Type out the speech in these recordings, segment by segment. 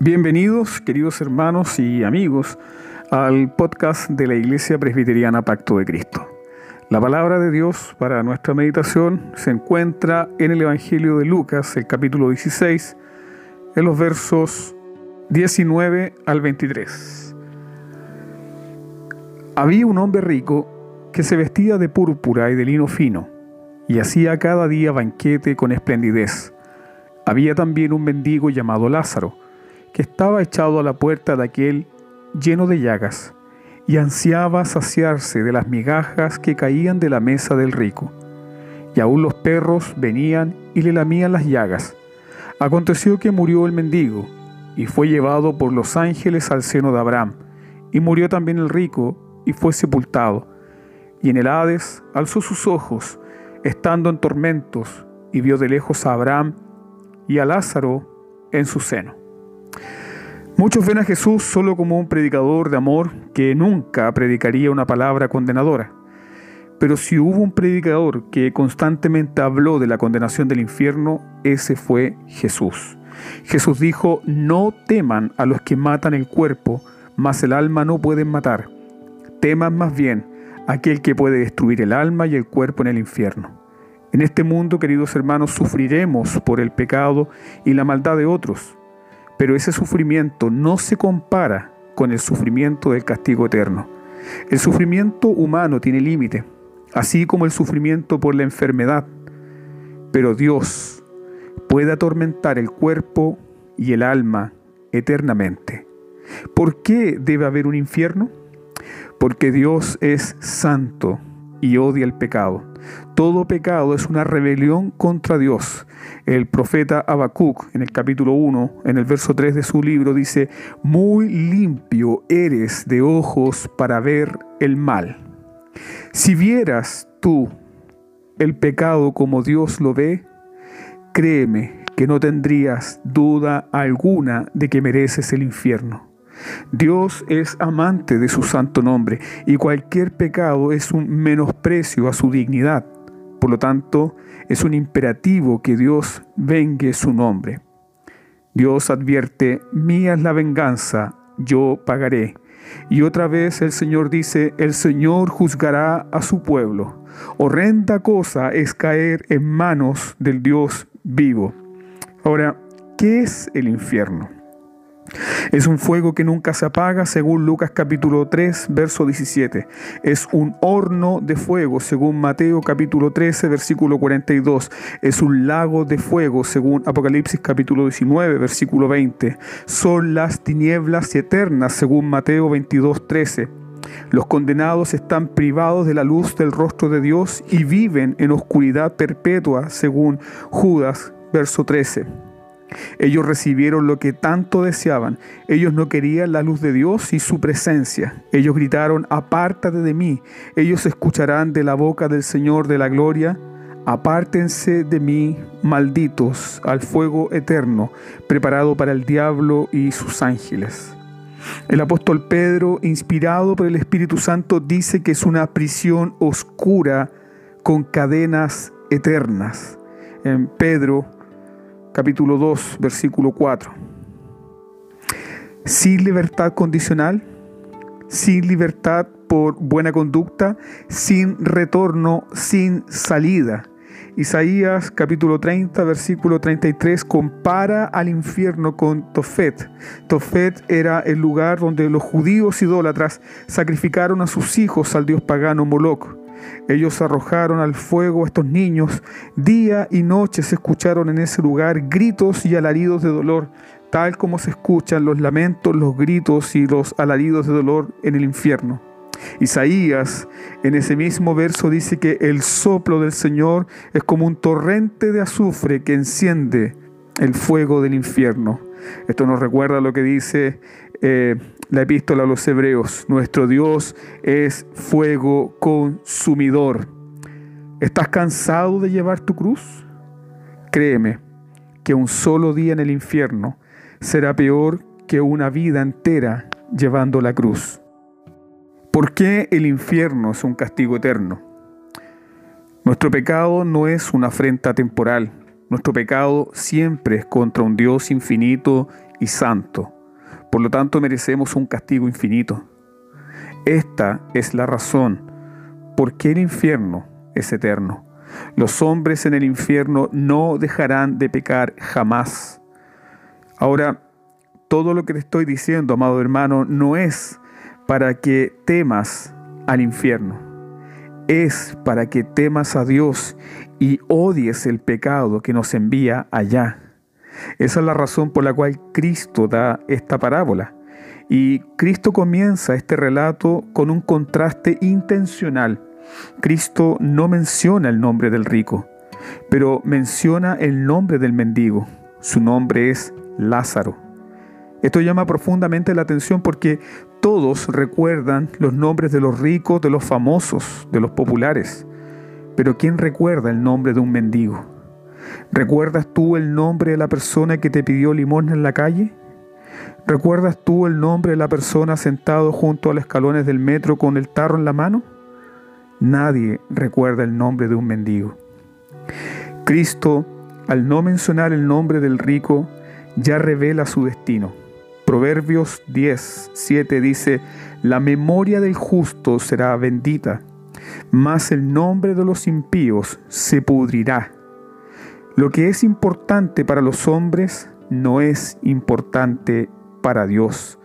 Bienvenidos, queridos hermanos y amigos, al podcast de la Iglesia Presbiteriana Pacto de Cristo. La palabra de Dios para nuestra meditación se encuentra en el Evangelio de Lucas, el capítulo 16, en los versos 19 al 23. Había un hombre rico que se vestía de púrpura y de lino fino, y hacía cada día banquete con esplendidez. Había también un mendigo llamado Lázaro, que estaba echado a la puerta de aquel lleno de llagas, y ansiaba saciarse de las migajas que caían de la mesa del rico. Y aún los perros venían y le lamían las llagas. Aconteció que murió el mendigo, y fue llevado por los ángeles al seno de Abraham, y murió también el rico, y fue sepultado. Y en el Hades alzó sus ojos, estando en tormentos, y vio de lejos a Abraham y a Lázaro en su seno. Muchos ven a Jesús solo como un predicador de amor que nunca predicaría una palabra condenadora. Pero si hubo un predicador que constantemente habló de la condenación del infierno, ese fue Jesús. Jesús dijo, no teman a los que matan el cuerpo, mas el alma no pueden matar. Teman más bien aquel que puede destruir el alma y el cuerpo en el infierno. En este mundo, queridos hermanos, sufriremos por el pecado y la maldad de otros pero ese sufrimiento no se compara con el sufrimiento del castigo eterno. El sufrimiento humano tiene límite, así como el sufrimiento por la enfermedad. Pero Dios puede atormentar el cuerpo y el alma eternamente. ¿Por qué debe haber un infierno? Porque Dios es santo y odia el pecado. Todo pecado es una rebelión contra Dios. El profeta Habacuc, en el capítulo 1, en el verso 3 de su libro, dice: Muy limpio eres de ojos para ver el mal. Si vieras tú el pecado como Dios lo ve, créeme que no tendrías duda alguna de que mereces el infierno. Dios es amante de su santo nombre y cualquier pecado es un menosprecio a su dignidad. Por lo tanto, es un imperativo que Dios vengue su nombre. Dios advierte, mía es la venganza, yo pagaré. Y otra vez el Señor dice, el Señor juzgará a su pueblo. Horrenda cosa es caer en manos del Dios vivo. Ahora, ¿qué es el infierno? Es un fuego que nunca se apaga, según Lucas capítulo 3, verso 17. Es un horno de fuego, según Mateo capítulo 13, versículo 42. Es un lago de fuego, según Apocalipsis capítulo 19, versículo 20. Son las tinieblas eternas, según Mateo 22, 13. Los condenados están privados de la luz del rostro de Dios y viven en oscuridad perpetua, según Judas, verso 13. Ellos recibieron lo que tanto deseaban. Ellos no querían la luz de Dios y su presencia. Ellos gritaron, apártate de mí. Ellos escucharán de la boca del Señor de la gloria, apártense de mí, malditos, al fuego eterno, preparado para el diablo y sus ángeles. El apóstol Pedro, inspirado por el Espíritu Santo, dice que es una prisión oscura con cadenas eternas. En Pedro capítulo 2, versículo 4. Sin libertad condicional, sin libertad por buena conducta, sin retorno, sin salida. Isaías capítulo 30, versículo 33 compara al infierno con Tofet. Tofet era el lugar donde los judíos idólatras sacrificaron a sus hijos al dios pagano Moloch. Ellos arrojaron al fuego a estos niños. Día y noche se escucharon en ese lugar gritos y alaridos de dolor, tal como se escuchan los lamentos, los gritos y los alaridos de dolor en el infierno. Isaías en ese mismo verso dice que el soplo del Señor es como un torrente de azufre que enciende el fuego del infierno. Esto nos recuerda lo que dice eh, la epístola a los hebreos. Nuestro Dios es fuego consumidor. ¿Estás cansado de llevar tu cruz? Créeme que un solo día en el infierno será peor que una vida entera llevando la cruz. ¿Por qué el infierno es un castigo eterno? Nuestro pecado no es una afrenta temporal. Nuestro pecado siempre es contra un Dios infinito y santo. Por lo tanto merecemos un castigo infinito. Esta es la razón por qué el infierno es eterno. Los hombres en el infierno no dejarán de pecar jamás. Ahora, todo lo que te estoy diciendo, amado hermano, no es para que temas al infierno. Es para que temas a Dios y odies el pecado que nos envía allá. Esa es la razón por la cual Cristo da esta parábola. Y Cristo comienza este relato con un contraste intencional. Cristo no menciona el nombre del rico, pero menciona el nombre del mendigo. Su nombre es Lázaro. Esto llama profundamente la atención porque todos recuerdan los nombres de los ricos, de los famosos, de los populares. Pero ¿quién recuerda el nombre de un mendigo? ¿Recuerdas tú el nombre de la persona que te pidió limosna en la calle? ¿Recuerdas tú el nombre de la persona sentado junto a los escalones del metro con el tarro en la mano? Nadie recuerda el nombre de un mendigo. Cristo, al no mencionar el nombre del rico, ya revela su destino. Proverbios 10, 7 dice, La memoria del justo será bendita, mas el nombre de los impíos se pudrirá. Lo que es importante para los hombres no es importante para Dios.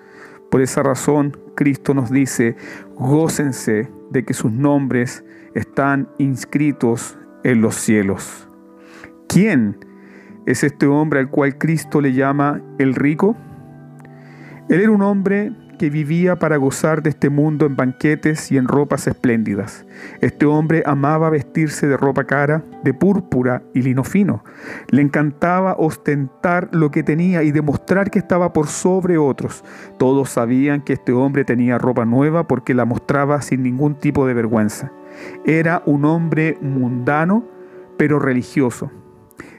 Por esa razón, Cristo nos dice, gócense de que sus nombres están inscritos en los cielos. ¿Quién es este hombre al cual Cristo le llama el rico? Él era un hombre que vivía para gozar de este mundo en banquetes y en ropas espléndidas. Este hombre amaba vestirse de ropa cara, de púrpura y lino fino. Le encantaba ostentar lo que tenía y demostrar que estaba por sobre otros. Todos sabían que este hombre tenía ropa nueva porque la mostraba sin ningún tipo de vergüenza. Era un hombre mundano, pero religioso.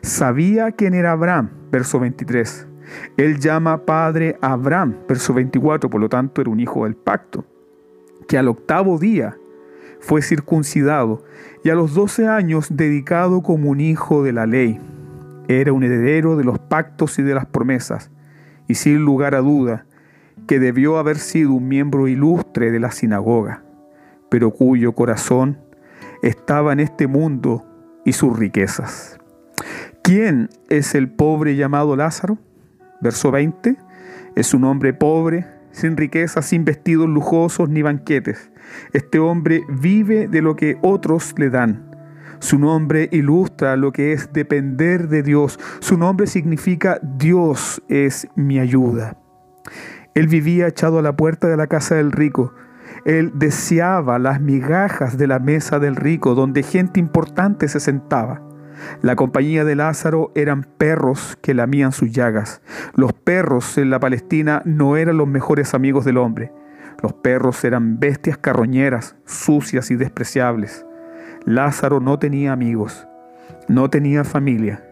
Sabía quién era Abraham, verso 23 él llama padre a Abraham, verso 24, por lo tanto era un hijo del pacto, que al octavo día fue circuncidado y a los doce años dedicado como un hijo de la ley. Era un heredero de los pactos y de las promesas, y sin lugar a duda que debió haber sido un miembro ilustre de la sinagoga, pero cuyo corazón estaba en este mundo y sus riquezas. ¿Quién es el pobre llamado Lázaro? Verso 20, es un hombre pobre, sin riqueza, sin vestidos lujosos ni banquetes. Este hombre vive de lo que otros le dan. Su nombre ilustra lo que es depender de Dios. Su nombre significa Dios es mi ayuda. Él vivía echado a la puerta de la casa del rico. Él deseaba las migajas de la mesa del rico, donde gente importante se sentaba. La compañía de Lázaro eran perros que lamían sus llagas. Los perros en la Palestina no eran los mejores amigos del hombre. Los perros eran bestias carroñeras, sucias y despreciables. Lázaro no tenía amigos, no tenía familia,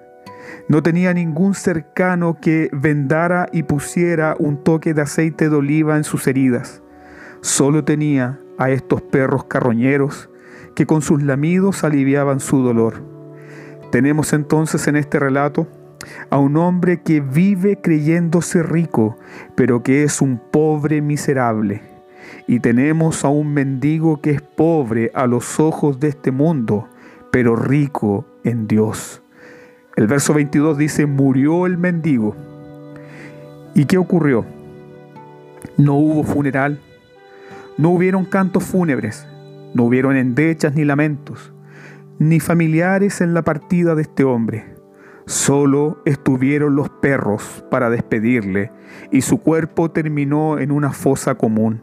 no tenía ningún cercano que vendara y pusiera un toque de aceite de oliva en sus heridas. Solo tenía a estos perros carroñeros que con sus lamidos aliviaban su dolor. Tenemos entonces en este relato a un hombre que vive creyéndose rico, pero que es un pobre miserable. Y tenemos a un mendigo que es pobre a los ojos de este mundo, pero rico en Dios. El verso 22 dice, murió el mendigo. ¿Y qué ocurrió? No hubo funeral, no hubieron cantos fúnebres, no hubieron endechas ni lamentos ni familiares en la partida de este hombre. Solo estuvieron los perros para despedirle y su cuerpo terminó en una fosa común.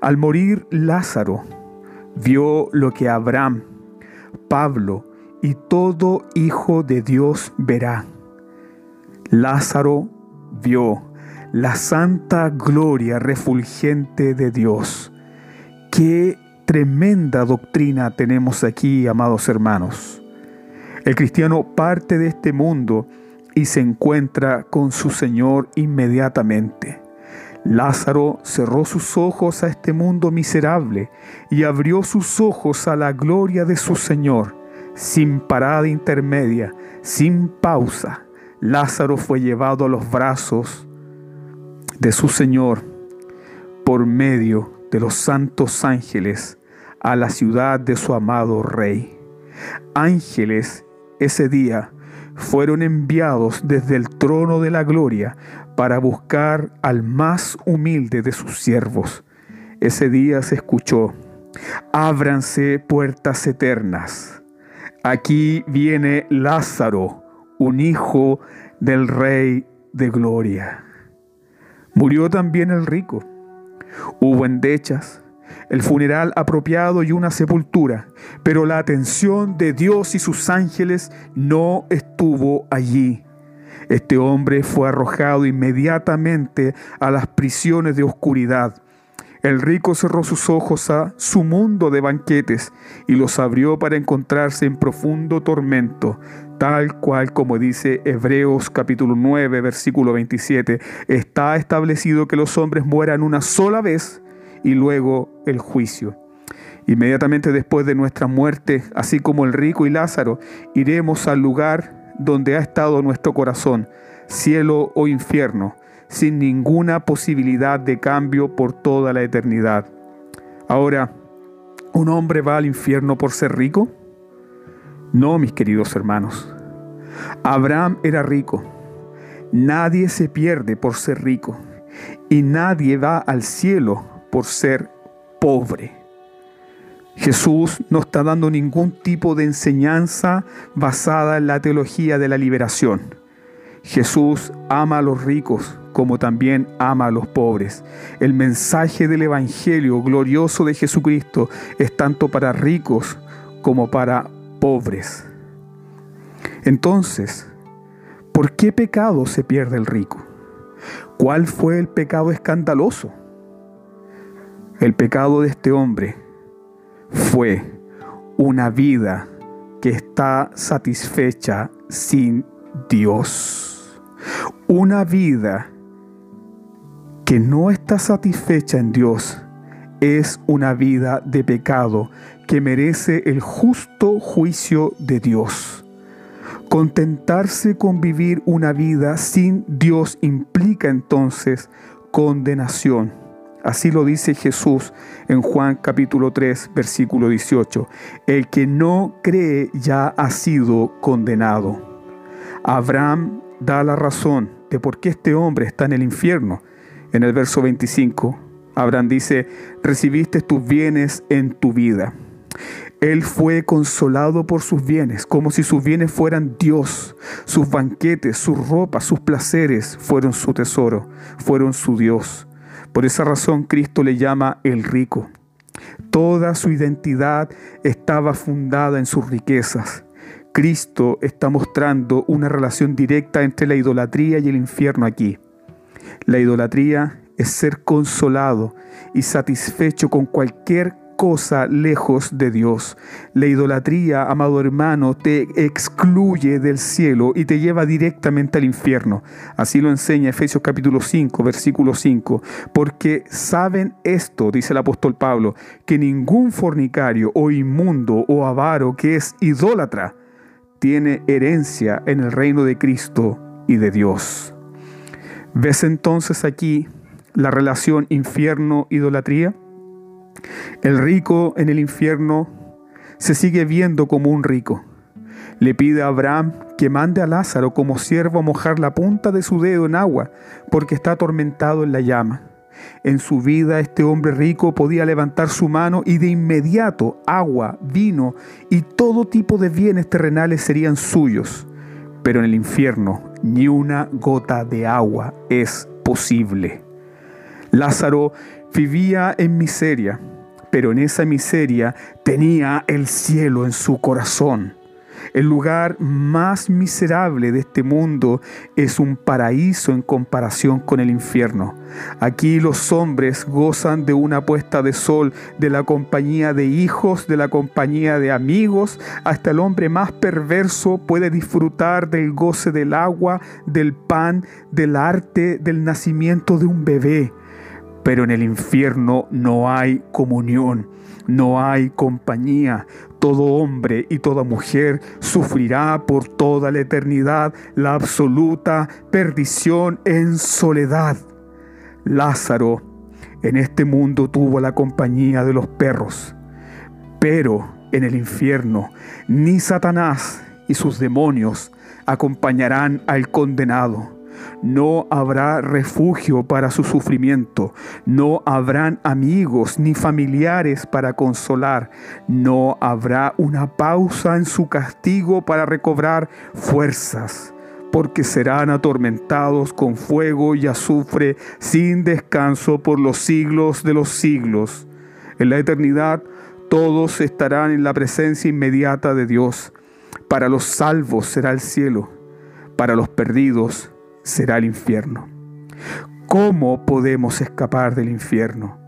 Al morir Lázaro, vio lo que Abraham, Pablo y todo hijo de Dios verá. Lázaro vio la santa gloria refulgente de Dios. Qué tremenda doctrina tenemos aquí, amados hermanos. El cristiano parte de este mundo y se encuentra con su Señor inmediatamente. Lázaro cerró sus ojos a este mundo miserable y abrió sus ojos a la gloria de su Señor. Sin parada intermedia, sin pausa, Lázaro fue llevado a los brazos de su Señor por medio de los santos ángeles a la ciudad de su amado Rey. Ángeles ese día fueron enviados desde el trono de la gloria para buscar al más humilde de sus siervos. Ese día se escuchó, ábranse puertas eternas. Aquí viene Lázaro, un hijo del Rey de Gloria. Murió también el rico. Hubo endechas, el funeral apropiado y una sepultura, pero la atención de Dios y sus ángeles no estuvo allí. Este hombre fue arrojado inmediatamente a las prisiones de oscuridad. El rico cerró sus ojos a su mundo de banquetes y los abrió para encontrarse en profundo tormento, tal cual como dice Hebreos capítulo 9 versículo 27, está establecido que los hombres mueran una sola vez y luego el juicio. Inmediatamente después de nuestra muerte, así como el rico y Lázaro, iremos al lugar donde ha estado nuestro corazón, cielo o infierno, sin ninguna posibilidad de cambio por toda la eternidad. Ahora, ¿un hombre va al infierno por ser rico? No, mis queridos hermanos. Abraham era rico. Nadie se pierde por ser rico y nadie va al cielo por ser pobre. Jesús no está dando ningún tipo de enseñanza basada en la teología de la liberación. Jesús ama a los ricos como también ama a los pobres. El mensaje del Evangelio glorioso de Jesucristo es tanto para ricos como para pobres. Entonces, ¿por qué pecado se pierde el rico? ¿Cuál fue el pecado escandaloso? El pecado de este hombre fue una vida que está satisfecha sin Dios. Una vida que no está satisfecha en Dios es una vida de pecado que merece el justo juicio de Dios. Contentarse con vivir una vida sin Dios implica entonces condenación. Así lo dice Jesús en Juan capítulo 3, versículo 18. El que no cree ya ha sido condenado. Abraham da la razón de por qué este hombre está en el infierno. En el verso 25, Abraham dice, recibiste tus bienes en tu vida. Él fue consolado por sus bienes, como si sus bienes fueran Dios. Sus banquetes, sus ropas, sus placeres fueron su tesoro, fueron su Dios. Por esa razón Cristo le llama el rico. Toda su identidad estaba fundada en sus riquezas. Cristo está mostrando una relación directa entre la idolatría y el infierno aquí. La idolatría es ser consolado y satisfecho con cualquier cosa lejos de Dios. La idolatría, amado hermano, te excluye del cielo y te lleva directamente al infierno. Así lo enseña Efesios capítulo 5, versículo 5. Porque saben esto, dice el apóstol Pablo, que ningún fornicario o inmundo o avaro que es idólatra tiene herencia en el reino de Cristo y de Dios. ¿Ves entonces aquí la relación infierno-idolatría? El rico en el infierno se sigue viendo como un rico. Le pide a Abraham que mande a Lázaro como siervo a mojar la punta de su dedo en agua, porque está atormentado en la llama. En su vida este hombre rico podía levantar su mano y de inmediato agua, vino y todo tipo de bienes terrenales serían suyos. Pero en el infierno ni una gota de agua es posible. Lázaro vivía en miseria, pero en esa miseria tenía el cielo en su corazón. El lugar más miserable de este mundo es un paraíso en comparación con el infierno. Aquí los hombres gozan de una puesta de sol, de la compañía de hijos, de la compañía de amigos. Hasta el hombre más perverso puede disfrutar del goce del agua, del pan, del arte, del nacimiento de un bebé. Pero en el infierno no hay comunión, no hay compañía. Todo hombre y toda mujer sufrirá por toda la eternidad la absoluta perdición en soledad. Lázaro en este mundo tuvo la compañía de los perros, pero en el infierno ni Satanás y sus demonios acompañarán al condenado. No habrá refugio para su sufrimiento, no habrán amigos ni familiares para consolar, no habrá una pausa en su castigo para recobrar fuerzas, porque serán atormentados con fuego y azufre sin descanso por los siglos de los siglos. En la eternidad todos estarán en la presencia inmediata de Dios. Para los salvos será el cielo, para los perdidos será el infierno. ¿Cómo podemos escapar del infierno?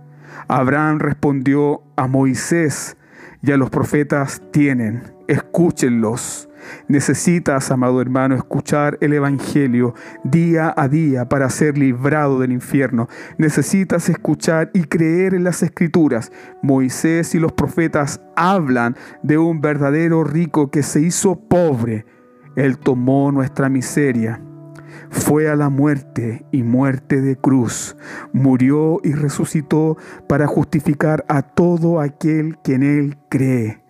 Abraham respondió a Moisés y a los profetas tienen, escúchenlos. Necesitas, amado hermano, escuchar el Evangelio día a día para ser librado del infierno. Necesitas escuchar y creer en las Escrituras. Moisés y los profetas hablan de un verdadero rico que se hizo pobre. Él tomó nuestra miseria fue a la muerte y muerte de cruz, murió y resucitó para justificar a todo aquel que en él cree.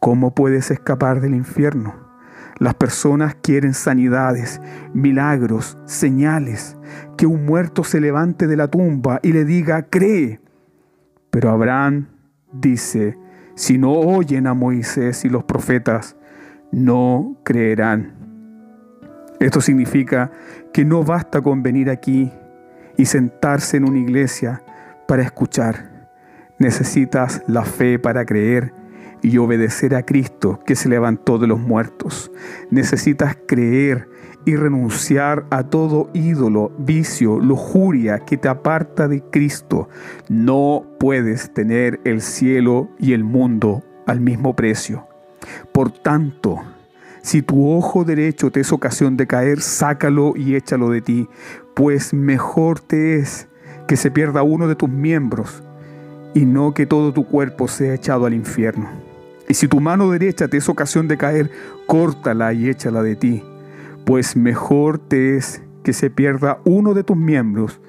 ¿Cómo puedes escapar del infierno? Las personas quieren sanidades, milagros, señales, que un muerto se levante de la tumba y le diga, cree. Pero Abraham dice, si no oyen a Moisés y los profetas, no creerán. Esto significa que no basta con venir aquí y sentarse en una iglesia para escuchar. Necesitas la fe para creer y obedecer a Cristo que se levantó de los muertos. Necesitas creer y renunciar a todo ídolo, vicio, lujuria que te aparta de Cristo. No puedes tener el cielo y el mundo al mismo precio. Por tanto, si tu ojo derecho te es ocasión de caer, sácalo y échalo de ti, pues mejor te es que se pierda uno de tus miembros y no que todo tu cuerpo sea echado al infierno. Y si tu mano derecha te es ocasión de caer, córtala y échala de ti, pues mejor te es que se pierda uno de tus miembros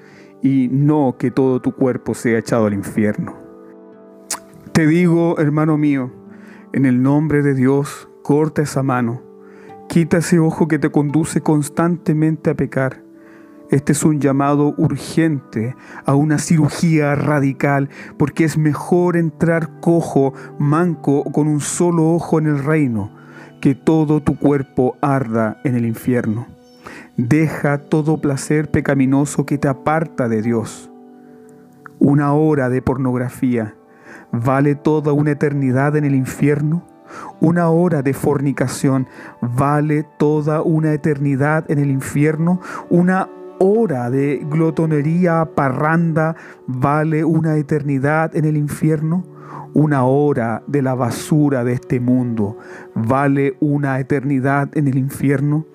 y no que todo tu cuerpo sea echado al infierno. Te digo, hermano mío, en el nombre de Dios, corta esa mano, quita ese ojo que te conduce constantemente a pecar. Este es un llamado urgente a una cirugía radical, porque es mejor entrar cojo, manco con un solo ojo en el reino, que todo tu cuerpo arda en el infierno. Deja todo placer pecaminoso que te aparta de Dios. Una hora de pornografía vale toda una eternidad en el infierno. Una hora de fornicación vale toda una eternidad en el infierno. Una hora de glotonería, parranda, vale una eternidad en el infierno. Una hora de la basura de este mundo vale una eternidad en el infierno.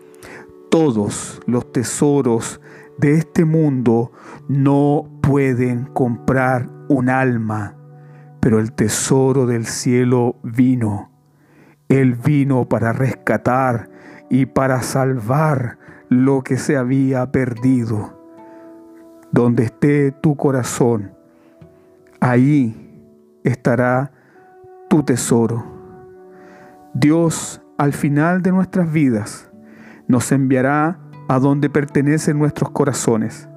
Todos los tesoros de este mundo no pueden comprar un alma, pero el tesoro del cielo vino él vino para rescatar y para salvar lo que se había perdido. Donde esté tu corazón, ahí estará tu tesoro. Dios al final de nuestras vidas nos enviará a donde pertenecen nuestros corazones.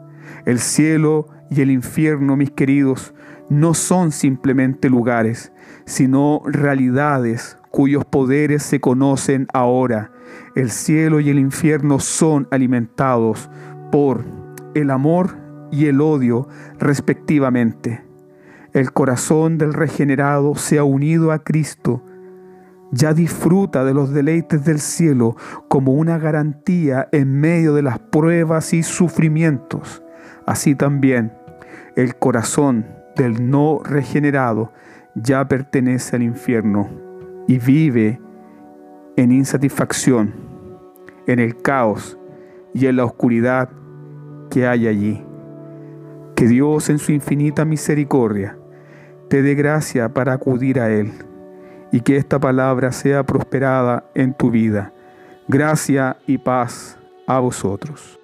El cielo y el infierno, mis queridos, no son simplemente lugares, sino realidades cuyos poderes se conocen ahora. El cielo y el infierno son alimentados por el amor y el odio respectivamente. El corazón del regenerado se ha unido a Cristo, ya disfruta de los deleites del cielo como una garantía en medio de las pruebas y sufrimientos. Así también el corazón del no regenerado ya pertenece al infierno y vive en insatisfacción, en el caos y en la oscuridad que hay allí. Que Dios en su infinita misericordia te dé gracia para acudir a Él y que esta palabra sea prosperada en tu vida. Gracia y paz a vosotros.